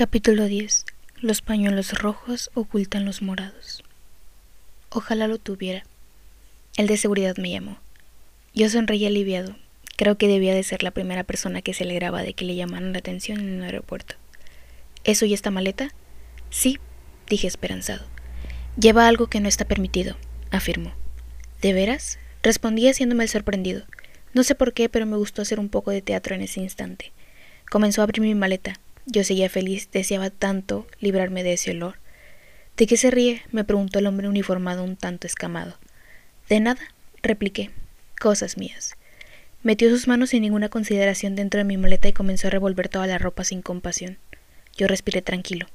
Capítulo 10. Los pañuelos rojos ocultan los morados. Ojalá lo tuviera. El de seguridad me llamó. Yo sonreí aliviado. Creo que debía de ser la primera persona que se alegraba de que le llamaran la atención en un aeropuerto. ¿Eso y esta maleta? Sí, dije esperanzado. Lleva algo que no está permitido, afirmó. ¿De veras? Respondí haciéndome el sorprendido. No sé por qué, pero me gustó hacer un poco de teatro en ese instante. Comenzó a abrir mi maleta. Yo seguía feliz, deseaba tanto librarme de ese olor. ¿De qué se ríe? me preguntó el hombre uniformado un tanto escamado. De nada, repliqué. Cosas mías. Metió sus manos sin ninguna consideración dentro de mi maleta y comenzó a revolver toda la ropa sin compasión. Yo respiré tranquilo.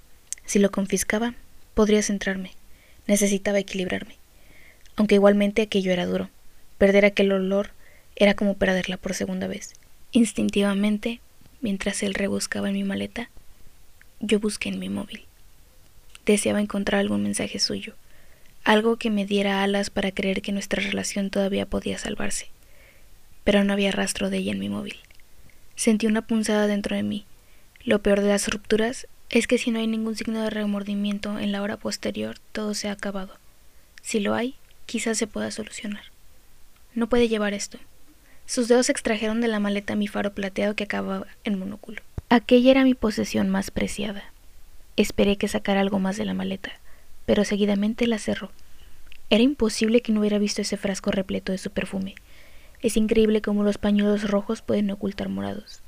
Si lo confiscaba, podría centrarme. Necesitaba equilibrarme. Aunque igualmente aquello era duro. Perder aquel olor era como perderla por segunda vez. Instintivamente Mientras él rebuscaba en mi maleta, yo busqué en mi móvil. Deseaba encontrar algún mensaje suyo, algo que me diera alas para creer que nuestra relación todavía podía salvarse. Pero no había rastro de ella en mi móvil. Sentí una punzada dentro de mí. Lo peor de las rupturas es que si no hay ningún signo de remordimiento en la hora posterior, todo se ha acabado. Si lo hay, quizás se pueda solucionar. No puede llevar esto. Sus dedos extrajeron de la maleta mi faro plateado que acababa en monóculo. Aquella era mi posesión más preciada. Esperé que sacara algo más de la maleta, pero seguidamente la cerró. Era imposible que no hubiera visto ese frasco repleto de su perfume. Es increíble cómo los pañuelos rojos pueden ocultar morados.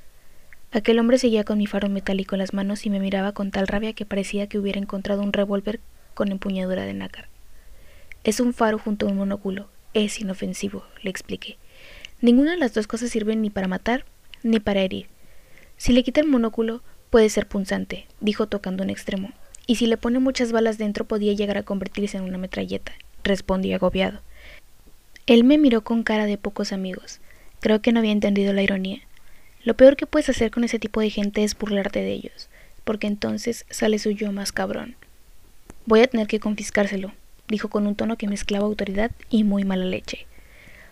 Aquel hombre seguía con mi faro metálico en las manos y me miraba con tal rabia que parecía que hubiera encontrado un revólver con empuñadura de nácar. Es un faro junto a un monóculo. Es inofensivo, le expliqué. Ninguna de las dos cosas sirve ni para matar ni para herir. Si le quita el monóculo, puede ser punzante, dijo tocando un extremo, y si le pone muchas balas dentro podía llegar a convertirse en una metralleta, respondí agobiado. Él me miró con cara de pocos amigos. Creo que no había entendido la ironía. Lo peor que puedes hacer con ese tipo de gente es burlarte de ellos, porque entonces sale su yo más cabrón. Voy a tener que confiscárselo, dijo con un tono que mezclaba autoridad y muy mala leche.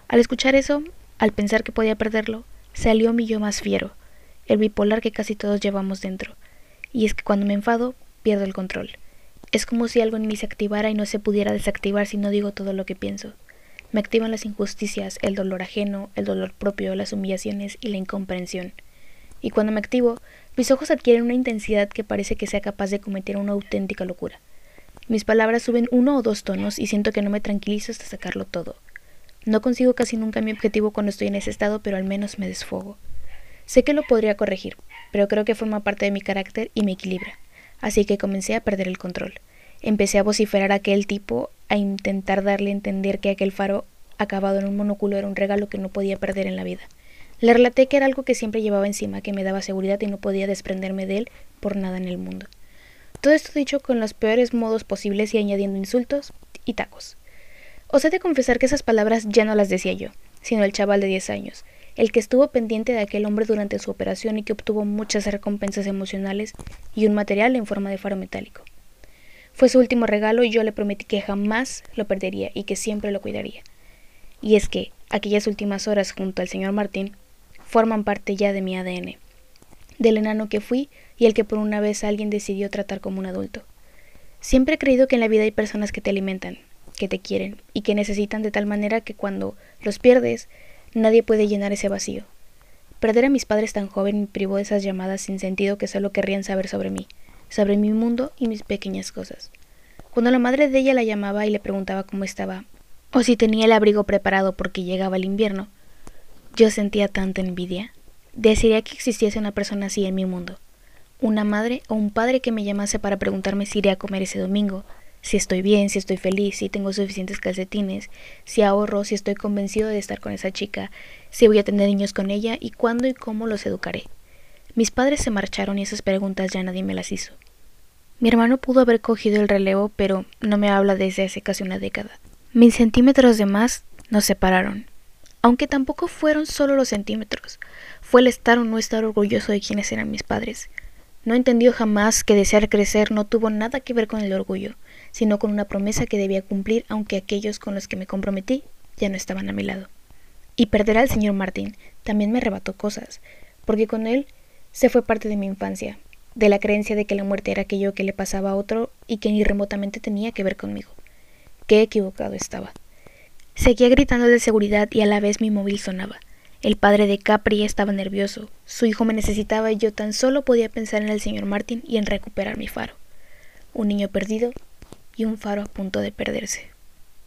Al escuchar eso, al pensar que podía perderlo, salió mi yo más fiero, el bipolar que casi todos llevamos dentro. Y es que cuando me enfado, pierdo el control. Es como si algo en mí se activara y no se pudiera desactivar si no digo todo lo que pienso. Me activan las injusticias, el dolor ajeno, el dolor propio, las humillaciones y la incomprensión. Y cuando me activo, mis ojos adquieren una intensidad que parece que sea capaz de cometer una auténtica locura. Mis palabras suben uno o dos tonos y siento que no me tranquilizo hasta sacarlo todo. No consigo casi nunca mi objetivo cuando estoy en ese estado, pero al menos me desfogo. Sé que lo podría corregir, pero creo que forma parte de mi carácter y me equilibra. Así que comencé a perder el control. Empecé a vociferar a aquel tipo, a intentar darle a entender que aquel faro acabado en un monóculo era un regalo que no podía perder en la vida. Le relaté que era algo que siempre llevaba encima, que me daba seguridad y no podía desprenderme de él por nada en el mundo. Todo esto dicho con los peores modos posibles y añadiendo insultos y tacos. Os he de confesar que esas palabras ya no las decía yo, sino el chaval de diez años, el que estuvo pendiente de aquel hombre durante su operación y que obtuvo muchas recompensas emocionales y un material en forma de faro metálico. Fue su último regalo y yo le prometí que jamás lo perdería y que siempre lo cuidaría. Y es que aquellas últimas horas junto al señor Martín forman parte ya de mi ADN, del enano que fui y el que por una vez alguien decidió tratar como un adulto. Siempre he creído que en la vida hay personas que te alimentan, que te quieren y que necesitan de tal manera que cuando los pierdes, nadie puede llenar ese vacío. Perder a mis padres tan joven me privó de esas llamadas sin sentido que solo querrían saber sobre mí, sobre mi mundo y mis pequeñas cosas. Cuando la madre de ella la llamaba y le preguntaba cómo estaba, o si tenía el abrigo preparado porque llegaba el invierno, yo sentía tanta envidia. Desearía que existiese una persona así en mi mundo. Una madre o un padre que me llamase para preguntarme si iré a comer ese domingo, si estoy bien, si estoy feliz, si tengo suficientes calcetines, si ahorro, si estoy convencido de estar con esa chica, si voy a tener niños con ella y cuándo y cómo los educaré. Mis padres se marcharon y esas preguntas ya nadie me las hizo. Mi hermano pudo haber cogido el relevo, pero no me habla desde hace casi una década. Mis centímetros de más nos separaron. Aunque tampoco fueron solo los centímetros, fue el estar o no estar orgulloso de quienes eran mis padres. No entendió jamás que desear crecer no tuvo nada que ver con el orgullo, sino con una promesa que debía cumplir aunque aquellos con los que me comprometí ya no estaban a mi lado. Y perder al señor Martín también me arrebató cosas, porque con él se fue parte de mi infancia. de la creencia de que la muerte era aquello que le pasaba a otro y que ni remotamente tenía que ver conmigo. Qué equivocado estaba. Seguía gritando de seguridad y a la vez mi móvil sonaba. El padre de Capri estaba nervioso. Su hijo me necesitaba y yo tan solo podía pensar en el señor Martin y en recuperar mi faro. Un niño perdido y un faro a punto de perderse.